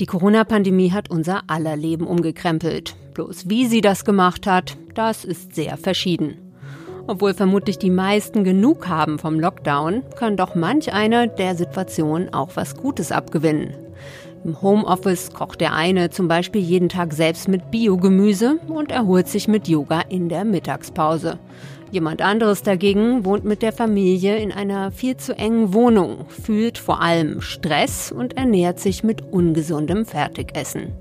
Die Corona-Pandemie hat unser aller Leben umgekrempelt. Bloß wie sie das gemacht hat, das ist sehr verschieden. Obwohl vermutlich die meisten genug haben vom Lockdown, kann doch manch einer der Situation auch was Gutes abgewinnen. Im Homeoffice kocht der eine zum Beispiel jeden Tag selbst mit Biogemüse und erholt sich mit Yoga in der Mittagspause. Jemand anderes dagegen wohnt mit der Familie in einer viel zu engen Wohnung, fühlt vor allem Stress und ernährt sich mit ungesundem Fertigessen.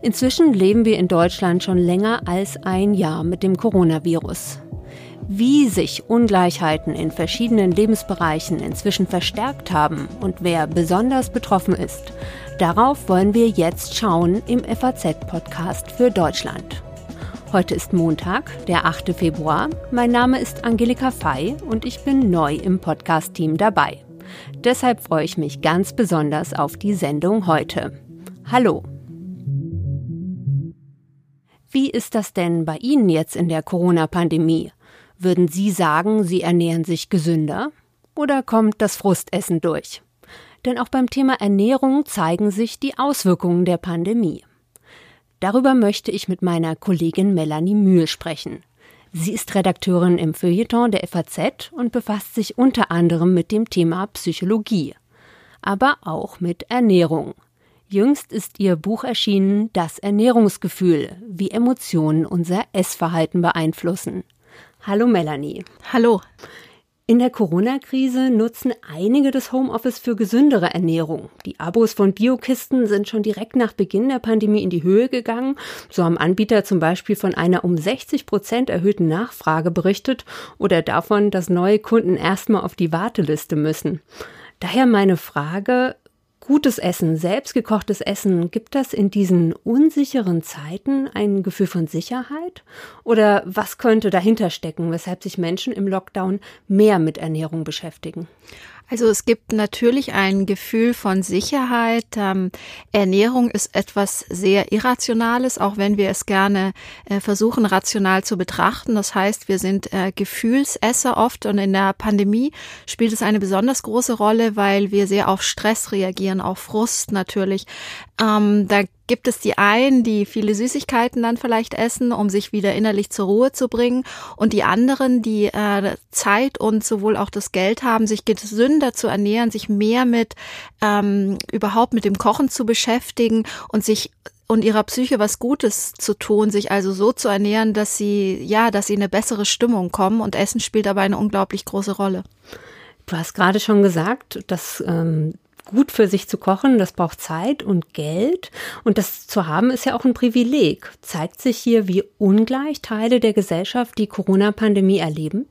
Inzwischen leben wir in Deutschland schon länger als ein Jahr mit dem Coronavirus. Wie sich Ungleichheiten in verschiedenen Lebensbereichen inzwischen verstärkt haben und wer besonders betroffen ist, darauf wollen wir jetzt schauen im FAZ-Podcast für Deutschland. Heute ist Montag, der 8. Februar. Mein Name ist Angelika Fei und ich bin neu im Podcast-Team dabei. Deshalb freue ich mich ganz besonders auf die Sendung heute. Hallo! Wie ist das denn bei Ihnen jetzt in der Corona-Pandemie? Würden Sie sagen, Sie ernähren sich gesünder? Oder kommt das Frustessen durch? Denn auch beim Thema Ernährung zeigen sich die Auswirkungen der Pandemie. Darüber möchte ich mit meiner Kollegin Melanie Mühl sprechen. Sie ist Redakteurin im Feuilleton der FAZ und befasst sich unter anderem mit dem Thema Psychologie, aber auch mit Ernährung. Jüngst ist ihr Buch erschienen Das Ernährungsgefühl, wie Emotionen unser Essverhalten beeinflussen. Hallo Melanie. Hallo. In der Corona-Krise nutzen einige das Homeoffice für gesündere Ernährung. Die Abos von Biokisten sind schon direkt nach Beginn der Pandemie in die Höhe gegangen. So haben Anbieter zum Beispiel von einer um 60 Prozent erhöhten Nachfrage berichtet oder davon, dass neue Kunden erstmal auf die Warteliste müssen. Daher meine Frage, Gutes Essen, selbstgekochtes Essen, gibt das in diesen unsicheren Zeiten ein Gefühl von Sicherheit? Oder was könnte dahinter stecken, weshalb sich Menschen im Lockdown mehr mit Ernährung beschäftigen? Also es gibt natürlich ein Gefühl von Sicherheit. Ähm, Ernährung ist etwas sehr Irrationales, auch wenn wir es gerne äh, versuchen, rational zu betrachten. Das heißt, wir sind äh, Gefühlsesser oft und in der Pandemie spielt es eine besonders große Rolle, weil wir sehr auf Stress reagieren, auf Frust natürlich. Ähm, da gibt es die einen, die viele Süßigkeiten dann vielleicht essen, um sich wieder innerlich zur Ruhe zu bringen, und die anderen, die äh, Zeit und sowohl auch das Geld haben, sich gesünder zu ernähren, sich mehr mit ähm, überhaupt mit dem Kochen zu beschäftigen und sich und ihrer Psyche was Gutes zu tun, sich also so zu ernähren, dass sie ja, dass sie in eine bessere Stimmung kommen und Essen spielt dabei eine unglaublich große Rolle. Du hast gerade schon gesagt, dass ähm, gut für sich zu kochen, das braucht Zeit und Geld. Und das zu haben ist ja auch ein Privileg. Zeigt sich hier, wie ungleich Teile der Gesellschaft die Corona-Pandemie erleben?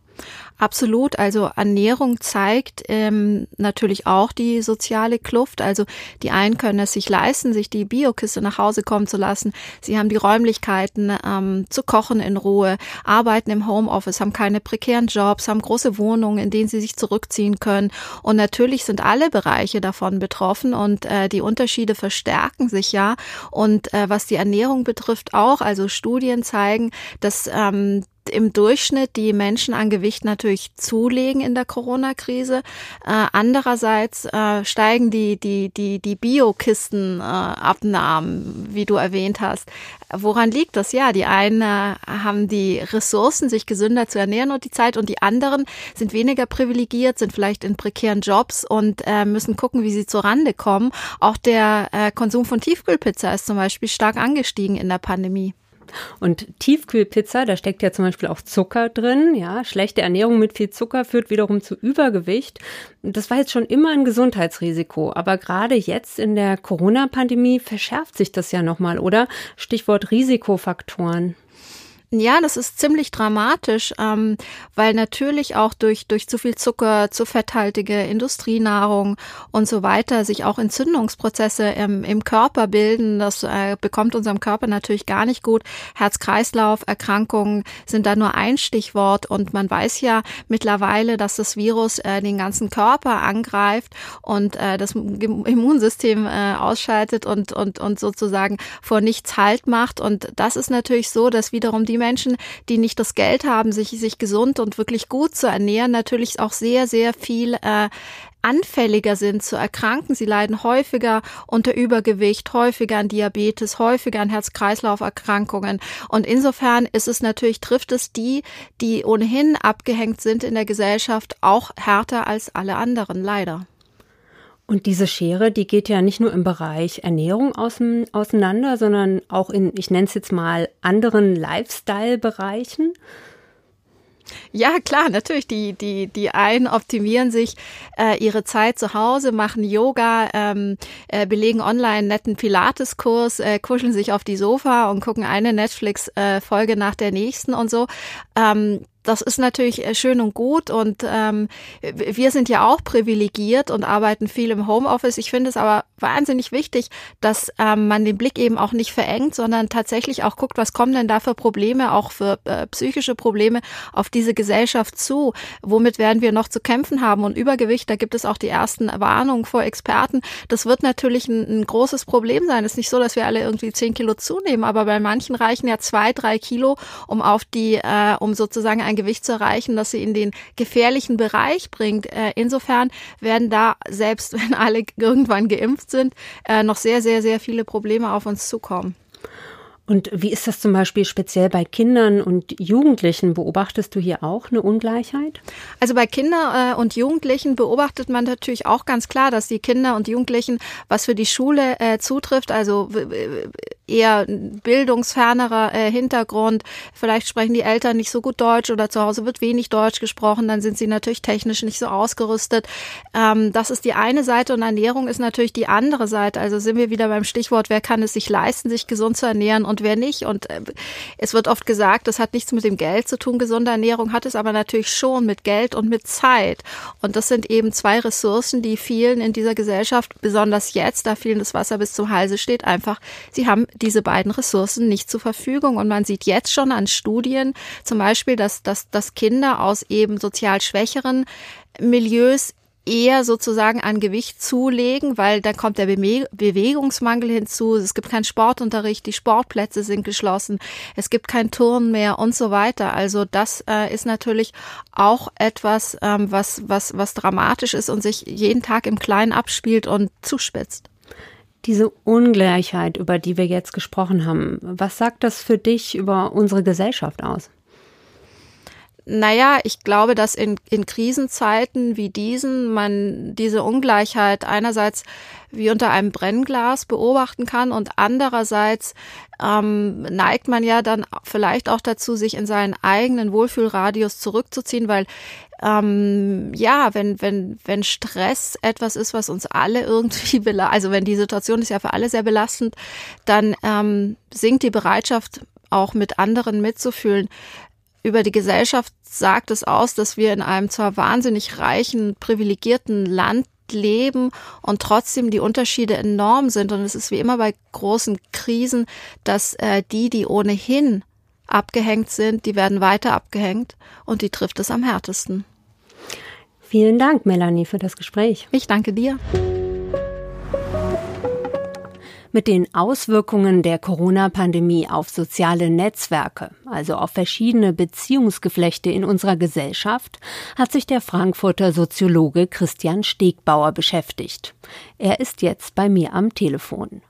Absolut. Also Ernährung zeigt ähm, natürlich auch die soziale Kluft. Also die einen können es sich leisten, sich die Biokiste nach Hause kommen zu lassen. Sie haben die Räumlichkeiten ähm, zu kochen in Ruhe, arbeiten im Homeoffice, haben keine prekären Jobs, haben große Wohnungen, in denen sie sich zurückziehen können. Und natürlich sind alle Bereiche davon betroffen und äh, die Unterschiede verstärken sich ja. Und äh, was die Ernährung betrifft auch, also Studien zeigen, dass ähm, im Durchschnitt die Menschen an Gewicht natürlich zulegen in der Corona-Krise. Äh, andererseits äh, steigen die, die, die, die Biokistenabnahmen, äh, wie du erwähnt hast. Woran liegt das? Ja, die einen äh, haben die Ressourcen, sich gesünder zu ernähren und die Zeit und die anderen sind weniger privilegiert, sind vielleicht in prekären Jobs und äh, müssen gucken, wie sie zur Rande kommen. Auch der äh, Konsum von Tiefkühlpizza ist zum Beispiel stark angestiegen in der Pandemie. Und Tiefkühlpizza, da steckt ja zum Beispiel auch Zucker drin. Ja, schlechte Ernährung mit viel Zucker führt wiederum zu Übergewicht. Das war jetzt schon immer ein Gesundheitsrisiko. Aber gerade jetzt in der Corona-Pandemie verschärft sich das ja nochmal, oder? Stichwort Risikofaktoren. Ja, das ist ziemlich dramatisch, ähm, weil natürlich auch durch, durch zu viel Zucker, zu fetthaltige Industrienahrung und so weiter sich auch Entzündungsprozesse im, im Körper bilden. Das äh, bekommt unserem Körper natürlich gar nicht gut. Herz-Kreislauf-Erkrankungen sind da nur ein Stichwort und man weiß ja mittlerweile, dass das Virus äh, den ganzen Körper angreift und äh, das Immunsystem äh, ausschaltet und, und, und sozusagen vor nichts Halt macht. Und das ist natürlich so, dass wiederum die Menschen, die nicht das Geld haben, sich, sich gesund und wirklich gut zu ernähren, natürlich auch sehr, sehr viel äh, anfälliger sind zu erkranken. Sie leiden häufiger unter Übergewicht, häufiger an Diabetes, häufiger an Herz-Kreislauf-Erkrankungen. Und insofern ist es natürlich, trifft es die, die ohnehin abgehängt sind in der Gesellschaft, auch härter als alle anderen, leider. Und diese Schere, die geht ja nicht nur im Bereich Ernährung auseinander, sondern auch in, ich nenne es jetzt mal, anderen Lifestyle-Bereichen. Ja, klar, natürlich. Die, die, die einen optimieren sich äh, ihre Zeit zu Hause, machen Yoga, ähm, äh, belegen online netten Pilates-Kurs, äh, kuscheln sich auf die Sofa und gucken eine Netflix-Folge nach der nächsten und so. Ähm, das ist natürlich äh, schön und gut und ähm, wir sind ja auch privilegiert und arbeiten viel im Homeoffice. Ich finde es aber wahnsinnig wichtig, dass ähm, man den Blick eben auch nicht verengt, sondern tatsächlich auch guckt, was kommen denn da für Probleme, auch für äh, psychische Probleme auf diese Gesellschaft zu? Womit werden wir noch zu kämpfen haben? Und Übergewicht, da gibt es auch die ersten Warnungen vor Experten. Das wird natürlich ein, ein großes Problem sein. Es ist nicht so, dass wir alle irgendwie zehn Kilo zunehmen, aber bei manchen reichen ja zwei, drei Kilo, um auf die, äh, um sozusagen ein Gewicht zu erreichen, das sie in den gefährlichen Bereich bringt. Äh, insofern werden da, selbst wenn alle irgendwann geimpft sind, äh, noch sehr, sehr, sehr viele Probleme auf uns zukommen. Und wie ist das zum Beispiel speziell bei Kindern und Jugendlichen? Beobachtest du hier auch eine Ungleichheit? Also bei Kindern äh, und Jugendlichen beobachtet man natürlich auch ganz klar, dass die Kinder und Jugendlichen, was für die Schule äh, zutrifft, also eher bildungsfernerer äh, Hintergrund, vielleicht sprechen die Eltern nicht so gut Deutsch oder zu Hause wird wenig Deutsch gesprochen, dann sind sie natürlich technisch nicht so ausgerüstet. Ähm, das ist die eine Seite und Ernährung ist natürlich die andere Seite. Also sind wir wieder beim Stichwort, wer kann es sich leisten, sich gesund zu ernähren und wer nicht. Und äh, es wird oft gesagt, das hat nichts mit dem Geld zu tun. Gesunde Ernährung hat es aber natürlich schon mit Geld und mit Zeit. Und das sind eben zwei Ressourcen, die vielen in dieser Gesellschaft, besonders jetzt, da vielen das Wasser bis zum Halse steht, einfach, sie haben diese beiden Ressourcen nicht zur Verfügung. Und man sieht jetzt schon an Studien zum Beispiel, dass, dass, dass Kinder aus eben sozial schwächeren Milieus eher sozusagen an Gewicht zulegen, weil dann kommt der Be Bewegungsmangel hinzu, es gibt keinen Sportunterricht, die Sportplätze sind geschlossen, es gibt kein Turnen mehr und so weiter. Also das äh, ist natürlich auch etwas, ähm, was, was, was dramatisch ist und sich jeden Tag im Kleinen abspielt und zuspitzt. Diese Ungleichheit, über die wir jetzt gesprochen haben, was sagt das für dich über unsere Gesellschaft aus? Naja, ich glaube, dass in, in Krisenzeiten wie diesen man diese Ungleichheit einerseits wie unter einem Brennglas beobachten kann und andererseits ähm, neigt man ja dann vielleicht auch dazu, sich in seinen eigenen Wohlfühlradius zurückzuziehen, weil ähm, ja, wenn, wenn, wenn Stress etwas ist, was uns alle irgendwie, also wenn die Situation ist ja für alle sehr belastend, dann ähm, sinkt die Bereitschaft, auch mit anderen mitzufühlen über die Gesellschaft sagt es aus, dass wir in einem zwar wahnsinnig reichen, privilegierten Land leben und trotzdem die Unterschiede enorm sind. Und es ist wie immer bei großen Krisen, dass äh, die, die ohnehin abgehängt sind, die werden weiter abgehängt und die trifft es am härtesten. Vielen Dank, Melanie, für das Gespräch. Ich danke dir. mit den Auswirkungen der Corona-Pandemie auf soziale Netzwerke, also auf verschiedene Beziehungsgeflechte in unserer Gesellschaft, hat sich der Frankfurter Soziologe Christian Stegbauer beschäftigt. Er ist jetzt bei mir am Telefon.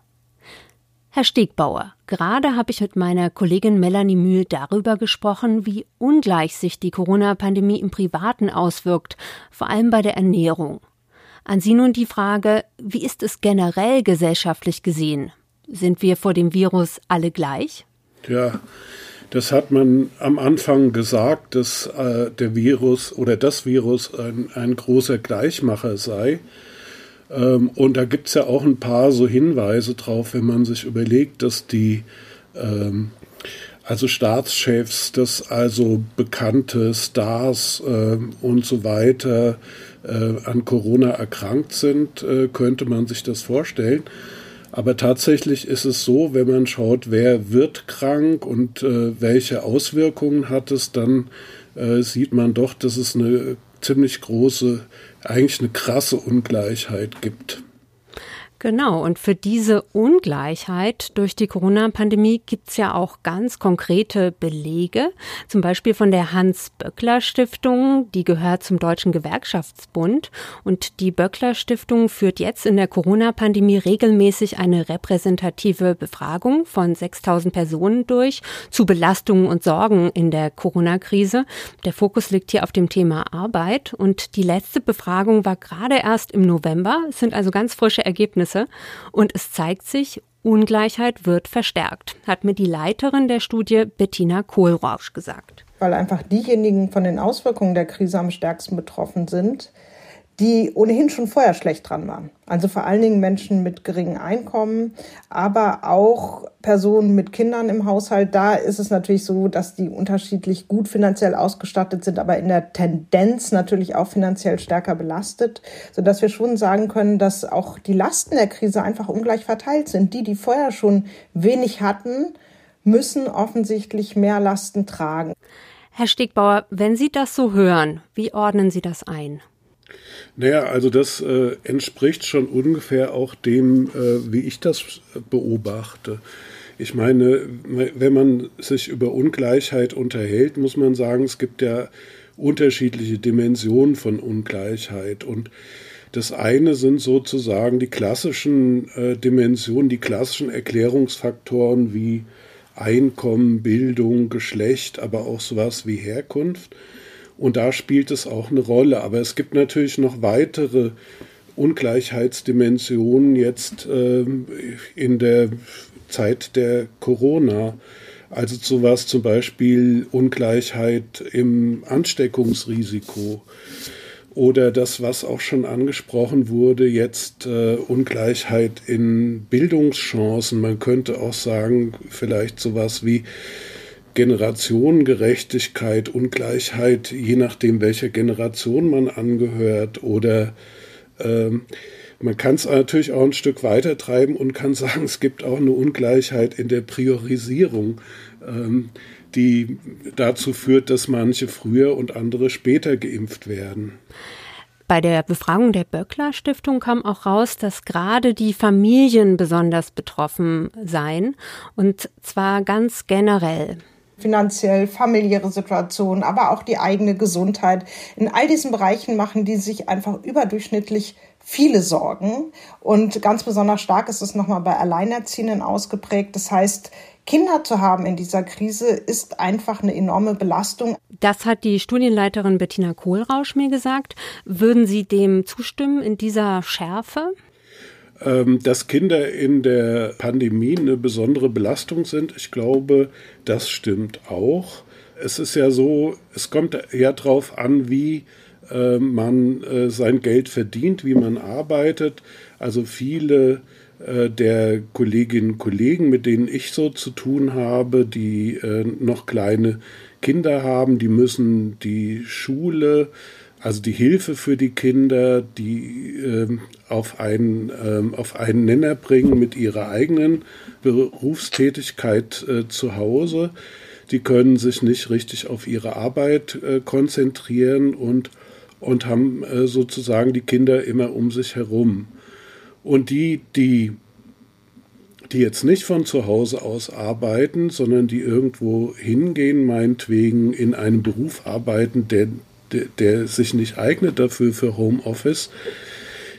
Herr Stegbauer, gerade habe ich mit meiner Kollegin Melanie Mühl darüber gesprochen, wie ungleich sich die Corona-Pandemie im Privaten auswirkt, vor allem bei der Ernährung. An Sie nun die Frage, wie ist es generell gesellschaftlich gesehen? Sind wir vor dem Virus alle gleich? Ja, das hat man am Anfang gesagt, dass äh, der Virus oder das Virus ein, ein großer Gleichmacher sei. Ähm, und da gibt es ja auch ein paar so Hinweise drauf, wenn man sich überlegt, dass die ähm, also Staatschefs, dass also bekannte Stars äh, und so weiter äh, an Corona erkrankt sind, äh, könnte man sich das vorstellen. Aber tatsächlich ist es so, wenn man schaut, wer wird krank und äh, welche Auswirkungen hat es, dann äh, sieht man doch, dass es eine ziemlich große, eigentlich eine krasse Ungleichheit gibt. Genau, und für diese Ungleichheit durch die Corona-Pandemie gibt's ja auch ganz konkrete Belege, zum Beispiel von der Hans-Böckler-Stiftung, die gehört zum Deutschen Gewerkschaftsbund. Und die Böckler-Stiftung führt jetzt in der Corona-Pandemie regelmäßig eine repräsentative Befragung von 6000 Personen durch zu Belastungen und Sorgen in der Corona-Krise. Der Fokus liegt hier auf dem Thema Arbeit und die letzte Befragung war gerade erst im November. Es sind also ganz frische Ergebnisse Ergebnisse und es zeigt sich, Ungleichheit wird verstärkt, hat mir die Leiterin der Studie Bettina Kohlrausch gesagt. Weil einfach diejenigen von den Auswirkungen der Krise am stärksten betroffen sind, die ohnehin schon vorher schlecht dran waren. Also vor allen Dingen Menschen mit geringem Einkommen, aber auch Personen mit Kindern im Haushalt. Da ist es natürlich so, dass die unterschiedlich gut finanziell ausgestattet sind, aber in der Tendenz natürlich auch finanziell stärker belastet, sodass wir schon sagen können, dass auch die Lasten der Krise einfach ungleich verteilt sind. Die, die vorher schon wenig hatten, müssen offensichtlich mehr Lasten tragen. Herr Stegbauer, wenn Sie das so hören, wie ordnen Sie das ein? Naja, also das äh, entspricht schon ungefähr auch dem, äh, wie ich das beobachte. Ich meine, wenn man sich über Ungleichheit unterhält, muss man sagen, es gibt ja unterschiedliche Dimensionen von Ungleichheit. Und das eine sind sozusagen die klassischen äh, Dimensionen, die klassischen Erklärungsfaktoren wie Einkommen, Bildung, Geschlecht, aber auch sowas wie Herkunft. Und da spielt es auch eine Rolle. Aber es gibt natürlich noch weitere Ungleichheitsdimensionen jetzt äh, in der Zeit der Corona. Also sowas zum Beispiel Ungleichheit im Ansteckungsrisiko oder das, was auch schon angesprochen wurde, jetzt äh, Ungleichheit in Bildungschancen. Man könnte auch sagen, vielleicht sowas wie Generationengerechtigkeit, Ungleichheit, je nachdem, welcher Generation man angehört. Oder ähm, man kann es natürlich auch ein Stück weiter treiben und kann sagen, es gibt auch eine Ungleichheit in der Priorisierung, ähm, die dazu führt, dass manche früher und andere später geimpft werden. Bei der Befragung der Böckler Stiftung kam auch raus, dass gerade die Familien besonders betroffen seien und zwar ganz generell finanziell, familiäre Situation, aber auch die eigene Gesundheit. In all diesen Bereichen machen die sich einfach überdurchschnittlich viele Sorgen. Und ganz besonders stark ist es nochmal bei Alleinerziehenden ausgeprägt. Das heißt, Kinder zu haben in dieser Krise ist einfach eine enorme Belastung. Das hat die Studienleiterin Bettina Kohlrausch mir gesagt. Würden Sie dem zustimmen in dieser Schärfe? Ähm, dass Kinder in der Pandemie eine besondere Belastung sind, ich glaube, das stimmt auch. Es ist ja so, es kommt ja darauf an, wie äh, man äh, sein Geld verdient, wie man arbeitet. Also viele äh, der Kolleginnen und Kollegen, mit denen ich so zu tun habe, die noch kleine Kinder haben, die müssen die Schule also die Hilfe für die Kinder, die ähm, auf, einen, ähm, auf einen Nenner bringen mit ihrer eigenen Berufstätigkeit äh, zu Hause. Die können sich nicht richtig auf ihre Arbeit äh, konzentrieren und, und haben äh, sozusagen die Kinder immer um sich herum. Und die, die die jetzt nicht von zu Hause aus arbeiten, sondern die irgendwo hingehen, meinetwegen in einem Beruf arbeiten, der der, sich nicht eignet dafür für Homeoffice,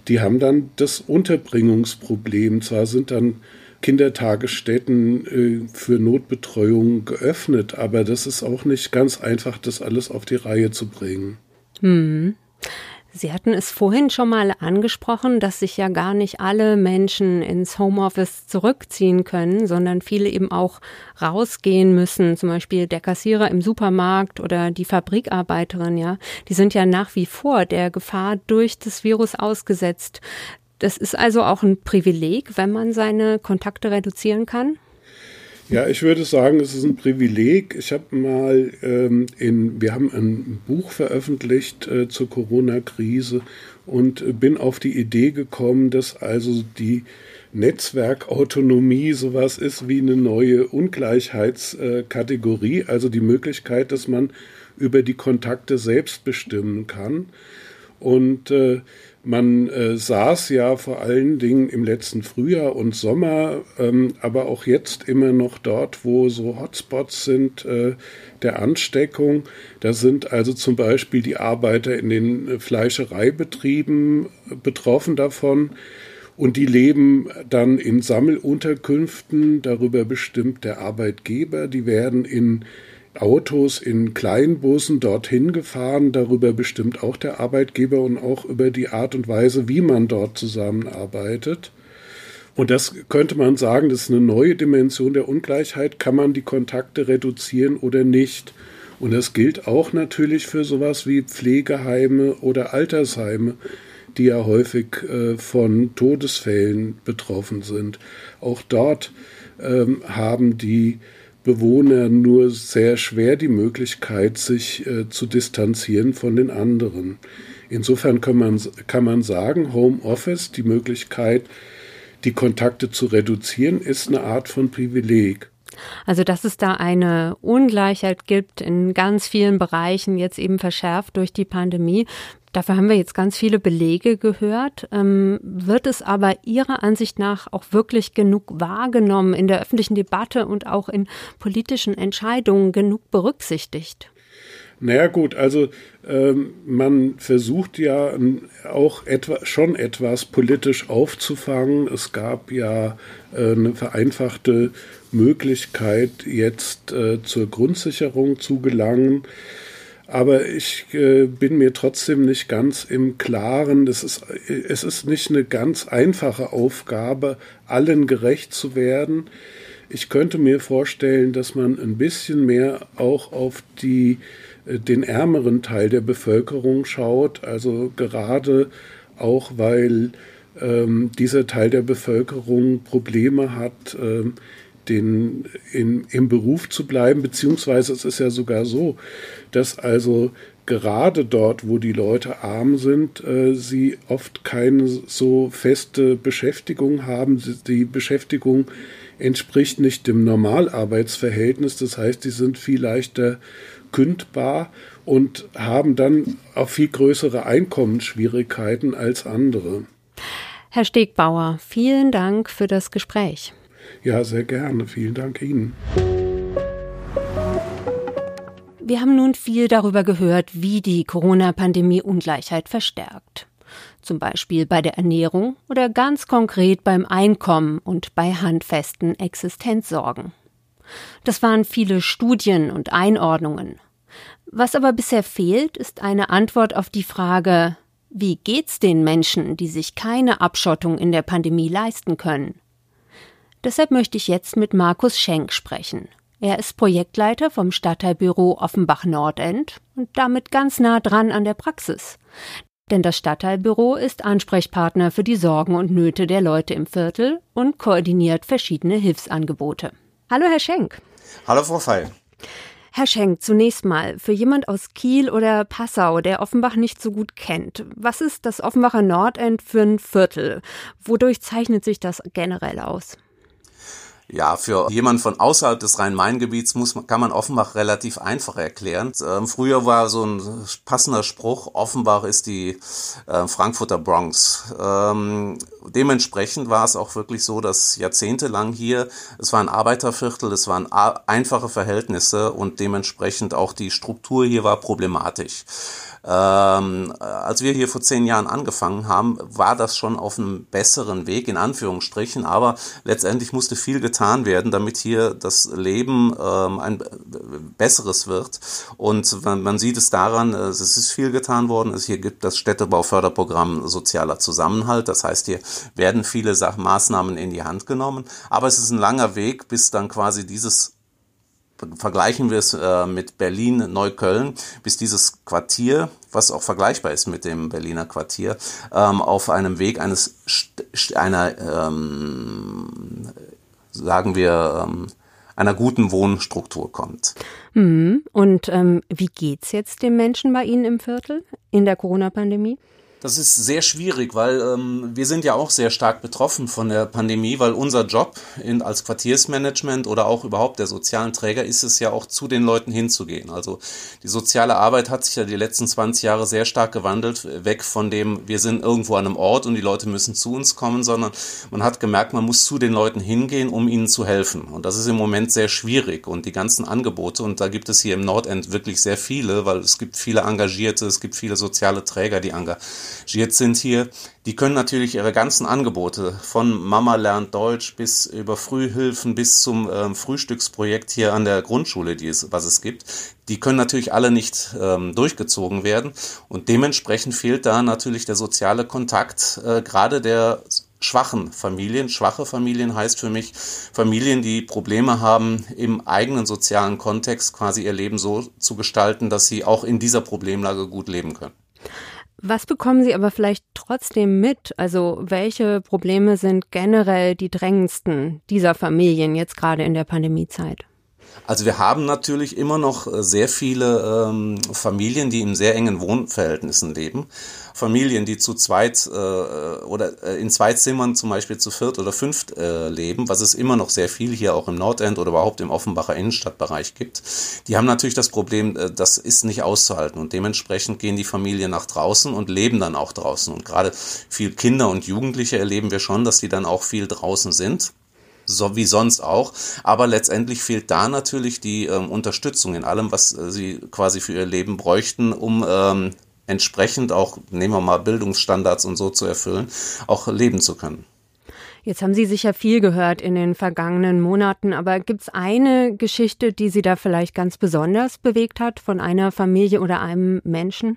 die haben dann das Unterbringungsproblem. Zwar sind dann Kindertagesstätten äh, für Notbetreuung geöffnet, aber das ist auch nicht ganz einfach, das alles auf die Reihe zu bringen. Hm. Sie hatten es vorhin schon mal angesprochen, dass sich ja gar nicht alle Menschen ins Homeoffice zurückziehen können, sondern viele eben auch rausgehen müssen. Zum Beispiel der Kassierer im Supermarkt oder die Fabrikarbeiterin, ja. Die sind ja nach wie vor der Gefahr durch das Virus ausgesetzt. Das ist also auch ein Privileg, wenn man seine Kontakte reduzieren kann? Ja, ich würde sagen, es ist ein Privileg. Ich habe mal ähm, in, wir haben ein Buch veröffentlicht äh, zur Corona-Krise und bin auf die Idee gekommen, dass also die Netzwerkautonomie sowas ist wie eine neue Ungleichheitskategorie, also die Möglichkeit, dass man über die Kontakte selbst bestimmen kann. Und äh, man äh, saß ja vor allen Dingen im letzten Frühjahr und Sommer, ähm, aber auch jetzt immer noch dort, wo so Hotspots sind äh, der Ansteckung. Da sind also zum Beispiel die Arbeiter in den Fleischereibetrieben betroffen davon. Und die leben dann in Sammelunterkünften, darüber bestimmt der Arbeitgeber. Die werden in Autos in Kleinbussen dorthin gefahren. Darüber bestimmt auch der Arbeitgeber und auch über die Art und Weise, wie man dort zusammenarbeitet. Und das könnte man sagen, das ist eine neue Dimension der Ungleichheit. Kann man die Kontakte reduzieren oder nicht? Und das gilt auch natürlich für sowas wie Pflegeheime oder Altersheime, die ja häufig äh, von Todesfällen betroffen sind. Auch dort ähm, haben die Bewohner nur sehr schwer die Möglichkeit, sich äh, zu distanzieren von den anderen. Insofern kann man, kann man sagen, Homeoffice, die Möglichkeit, die Kontakte zu reduzieren, ist eine Art von Privileg. Also, dass es da eine Ungleichheit gibt in ganz vielen Bereichen, jetzt eben verschärft durch die Pandemie. Dafür haben wir jetzt ganz viele Belege gehört. Ähm, wird es aber Ihrer Ansicht nach auch wirklich genug wahrgenommen in der öffentlichen Debatte und auch in politischen Entscheidungen genug berücksichtigt? Naja gut, also ähm, man versucht ja auch etwa, schon etwas politisch aufzufangen. Es gab ja äh, eine vereinfachte Möglichkeit, jetzt äh, zur Grundsicherung zu gelangen. Aber ich äh, bin mir trotzdem nicht ganz im Klaren. Es ist, es ist nicht eine ganz einfache Aufgabe, allen gerecht zu werden. Ich könnte mir vorstellen, dass man ein bisschen mehr auch auf die, äh, den ärmeren Teil der Bevölkerung schaut. Also gerade auch, weil ähm, dieser Teil der Bevölkerung Probleme hat, ähm, den, in, im Beruf zu bleiben, beziehungsweise es ist ja sogar so, dass also gerade dort, wo die Leute arm sind, äh, sie oft keine so feste Beschäftigung haben. Die Beschäftigung entspricht nicht dem Normalarbeitsverhältnis, das heißt, die sind viel leichter kündbar und haben dann auch viel größere Einkommensschwierigkeiten als andere. Herr Stegbauer, vielen Dank für das Gespräch. Ja, sehr gerne. Vielen Dank Ihnen. Wir haben nun viel darüber gehört, wie die Corona-Pandemie Ungleichheit verstärkt. Zum Beispiel bei der Ernährung oder ganz konkret beim Einkommen und bei handfesten Existenzsorgen. Das waren viele Studien und Einordnungen. Was aber bisher fehlt, ist eine Antwort auf die Frage, wie geht's den Menschen, die sich keine Abschottung in der Pandemie leisten können? Deshalb möchte ich jetzt mit Markus Schenk sprechen. Er ist Projektleiter vom Stadtteilbüro Offenbach-Nordend und damit ganz nah dran an der Praxis. Denn das Stadtteilbüro ist Ansprechpartner für die Sorgen und Nöte der Leute im Viertel und koordiniert verschiedene Hilfsangebote. Hallo, Herr Schenk. Hallo, Frau Feil. Herr Schenk, zunächst mal, für jemand aus Kiel oder Passau, der Offenbach nicht so gut kennt, was ist das Offenbacher Nordend für ein Viertel? Wodurch zeichnet sich das generell aus? Ja, für jemand von außerhalb des Rhein-Main-Gebiets muss kann man Offenbach relativ einfach erklären. Ähm, früher war so ein passender Spruch, Offenbach ist die äh, Frankfurter Bronx. Ähm, dementsprechend war es auch wirklich so, dass jahrzehntelang hier, es war ein Arbeiterviertel, es waren einfache Verhältnisse und dementsprechend auch die Struktur hier war problematisch. Ähm, als wir hier vor zehn Jahren angefangen haben, war das schon auf einem besseren Weg, in Anführungsstrichen, aber letztendlich musste viel getan werden, damit hier das Leben ähm, ein besseres wird. Und man, sieht es daran, es ist viel getan worden. Es hier gibt das Städtebauförderprogramm Sozialer Zusammenhalt. Das heißt, hier werden viele Maßnahmen in die Hand genommen. Aber es ist ein langer Weg, bis dann quasi dieses vergleichen wir es äh, mit Berlin, Neukölln, bis dieses Quartier, was auch vergleichbar ist mit dem Berliner Quartier, ähm, auf einem Weg eines einer, ähm, sagen wir, ähm, einer guten Wohnstruktur kommt. Mhm. Und ähm, wie geht's jetzt den Menschen bei Ihnen im Viertel in der Corona-Pandemie? Das ist sehr schwierig, weil ähm, wir sind ja auch sehr stark betroffen von der Pandemie, weil unser Job in, als Quartiersmanagement oder auch überhaupt der sozialen Träger ist es ja auch zu den Leuten hinzugehen. Also die soziale Arbeit hat sich ja die letzten 20 Jahre sehr stark gewandelt, weg von dem, wir sind irgendwo an einem Ort und die Leute müssen zu uns kommen, sondern man hat gemerkt, man muss zu den Leuten hingehen, um ihnen zu helfen. Und das ist im Moment sehr schwierig. Und die ganzen Angebote, und da gibt es hier im Nordend wirklich sehr viele, weil es gibt viele Engagierte, es gibt viele soziale Träger, die engagieren engagiert sind hier, die können natürlich ihre ganzen Angebote von Mama lernt Deutsch bis über Frühhilfen bis zum ähm, Frühstücksprojekt hier an der Grundschule, die es, was es gibt, die können natürlich alle nicht ähm, durchgezogen werden und dementsprechend fehlt da natürlich der soziale Kontakt, äh, gerade der schwachen Familien. Schwache Familien heißt für mich Familien, die Probleme haben, im eigenen sozialen Kontext quasi ihr Leben so zu gestalten, dass sie auch in dieser Problemlage gut leben können. Was bekommen Sie aber vielleicht trotzdem mit? Also welche Probleme sind generell die drängendsten dieser Familien jetzt gerade in der Pandemiezeit? Also wir haben natürlich immer noch äh, sehr viele ähm, Familien, die in sehr engen Wohnverhältnissen leben. Familien, die zu zweit äh, oder äh, in zwei Zimmern zum Beispiel zu viert oder fünft äh, leben, was es immer noch sehr viel hier auch im Nordend oder überhaupt im Offenbacher Innenstadtbereich gibt. Die haben natürlich das Problem, äh, das ist nicht auszuhalten und dementsprechend gehen die Familien nach draußen und leben dann auch draußen. Und gerade viel Kinder und Jugendliche erleben wir schon, dass die dann auch viel draußen sind so wie sonst auch. Aber letztendlich fehlt da natürlich die ähm, Unterstützung in allem, was äh, sie quasi für ihr Leben bräuchten, um ähm, entsprechend auch, nehmen wir mal Bildungsstandards und so zu erfüllen, auch leben zu können. Jetzt haben Sie sicher viel gehört in den vergangenen Monaten, aber gibt es eine Geschichte, die Sie da vielleicht ganz besonders bewegt hat von einer Familie oder einem Menschen?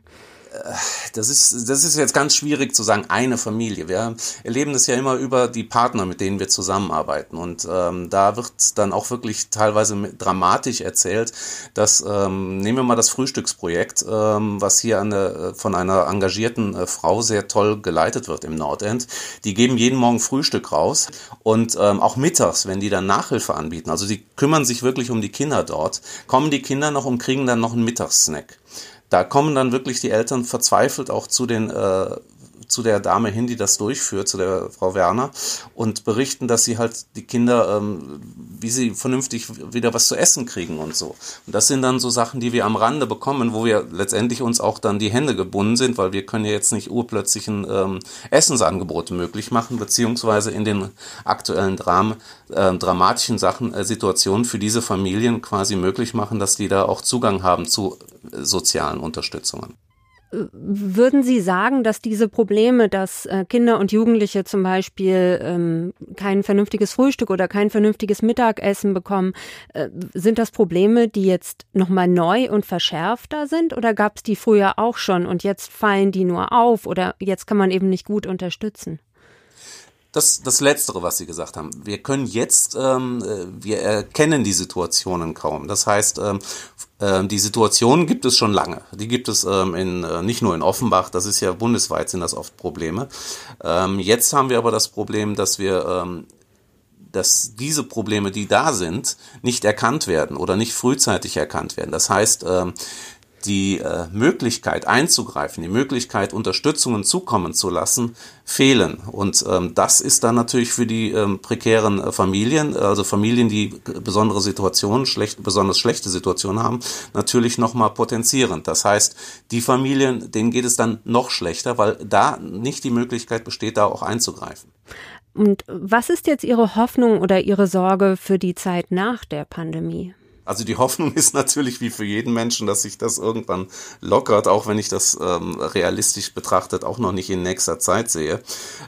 Das ist, das ist jetzt ganz schwierig zu sagen, eine Familie. Wir erleben das ja immer über die Partner, mit denen wir zusammenarbeiten. Und ähm, da wird dann auch wirklich teilweise dramatisch erzählt, dass, ähm, nehmen wir mal das Frühstücksprojekt, ähm, was hier an der, von einer engagierten äh, Frau sehr toll geleitet wird im Nordend. Die geben jeden Morgen Frühstück raus und ähm, auch mittags, wenn die dann Nachhilfe anbieten, also die kümmern sich wirklich um die Kinder dort, kommen die Kinder noch und kriegen dann noch einen Mittagssnack da kommen dann wirklich die Eltern verzweifelt auch zu den äh, zu der Dame hin, die das durchführt, zu der Frau Werner, und berichten, dass sie halt die Kinder, ähm, wie sie vernünftig wieder was zu essen kriegen und so. Und das sind dann so Sachen, die wir am Rande bekommen, wo wir letztendlich uns auch dann die Hände gebunden sind, weil wir können ja jetzt nicht urplötzlich ein ähm, Essensangebot möglich machen, beziehungsweise in den aktuellen Dram, äh, dramatischen Sachen, äh, Situationen für diese Familien quasi möglich machen, dass die da auch Zugang haben zu äh, sozialen Unterstützungen. Würden Sie sagen, dass diese Probleme, dass äh, Kinder und Jugendliche zum Beispiel ähm, kein vernünftiges Frühstück oder kein vernünftiges Mittagessen bekommen, äh, sind das Probleme, die jetzt nochmal neu und verschärfter sind oder gab es die früher auch schon und jetzt fallen die nur auf oder jetzt kann man eben nicht gut unterstützen? Das, das Letztere, was Sie gesagt haben. Wir können jetzt, ähm, äh, wir erkennen die Situationen kaum. Das heißt, ähm, äh, die Situation gibt es schon lange. Die gibt es ähm, in, äh, nicht nur in Offenbach, das ist ja bundesweit sind das oft Probleme. Ähm, jetzt haben wir aber das Problem, dass wir ähm, dass diese Probleme, die da sind, nicht erkannt werden oder nicht frühzeitig erkannt werden. Das heißt, ähm, die äh, Möglichkeit einzugreifen, die Möglichkeit Unterstützungen zukommen zu lassen, fehlen. Und ähm, das ist dann natürlich für die ähm, prekären äh, Familien, also Familien, die besondere Situationen, schlecht, besonders schlechte Situationen haben, natürlich nochmal potenzierend. Das heißt, die Familien, denen geht es dann noch schlechter, weil da nicht die Möglichkeit besteht, da auch einzugreifen. Und was ist jetzt Ihre Hoffnung oder Ihre Sorge für die Zeit nach der Pandemie? Also die Hoffnung ist natürlich wie für jeden Menschen, dass sich das irgendwann lockert, auch wenn ich das ähm, realistisch betrachtet auch noch nicht in nächster Zeit sehe.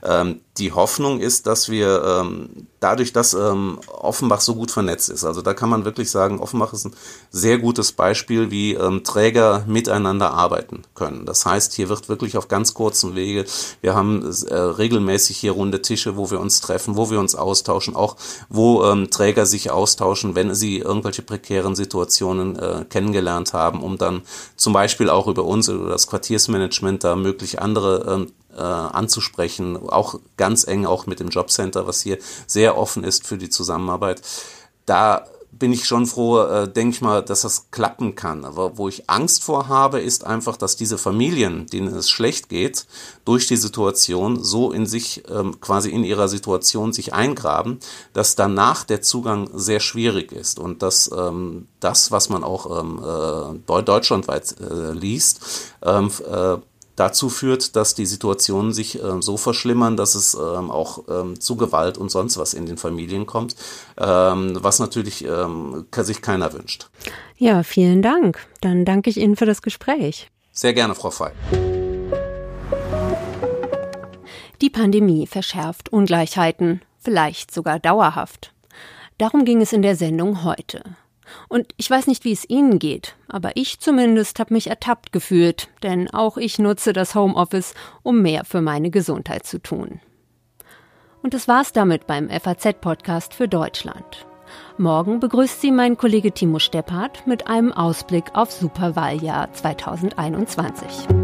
Ähm, die Hoffnung ist, dass wir ähm, dadurch, dass ähm, Offenbach so gut vernetzt ist, also da kann man wirklich sagen, Offenbach ist ein sehr gutes Beispiel, wie ähm, Träger miteinander arbeiten können. Das heißt, hier wird wirklich auf ganz kurzen Wege, wir haben äh, regelmäßig hier runde Tische, wo wir uns treffen, wo wir uns austauschen, auch wo ähm, Träger sich austauschen, wenn sie irgendwelche prekären Situationen äh, kennengelernt haben, um dann zum Beispiel auch über uns oder das Quartiersmanagement da möglich andere ähm, äh, anzusprechen, auch ganz eng auch mit dem Jobcenter, was hier sehr offen ist für die Zusammenarbeit. Da bin ich schon froh, äh, denke ich mal, dass das klappen kann. Aber wo ich Angst vor habe, ist einfach, dass diese Familien, denen es schlecht geht, durch die Situation so in sich, ähm, quasi in ihrer Situation sich eingraben, dass danach der Zugang sehr schwierig ist und dass ähm, das, was man auch ähm, äh, deutschlandweit äh, liest, ähm, äh, dazu führt, dass die Situationen sich äh, so verschlimmern, dass es ähm, auch ähm, zu Gewalt und sonst was in den Familien kommt, ähm, was natürlich ähm, sich keiner wünscht. Ja, vielen Dank. Dann danke ich Ihnen für das Gespräch. Sehr gerne, Frau Fey. Die Pandemie verschärft Ungleichheiten, vielleicht sogar dauerhaft. Darum ging es in der Sendung heute. Und ich weiß nicht, wie es Ihnen geht, aber ich zumindest habe mich ertappt gefühlt, denn auch ich nutze das Homeoffice, um mehr für meine Gesundheit zu tun. Und das war's damit beim FAZ-Podcast für Deutschland. Morgen begrüßt Sie mein Kollege Timo Stepphardt mit einem Ausblick auf Superwahljahr 2021.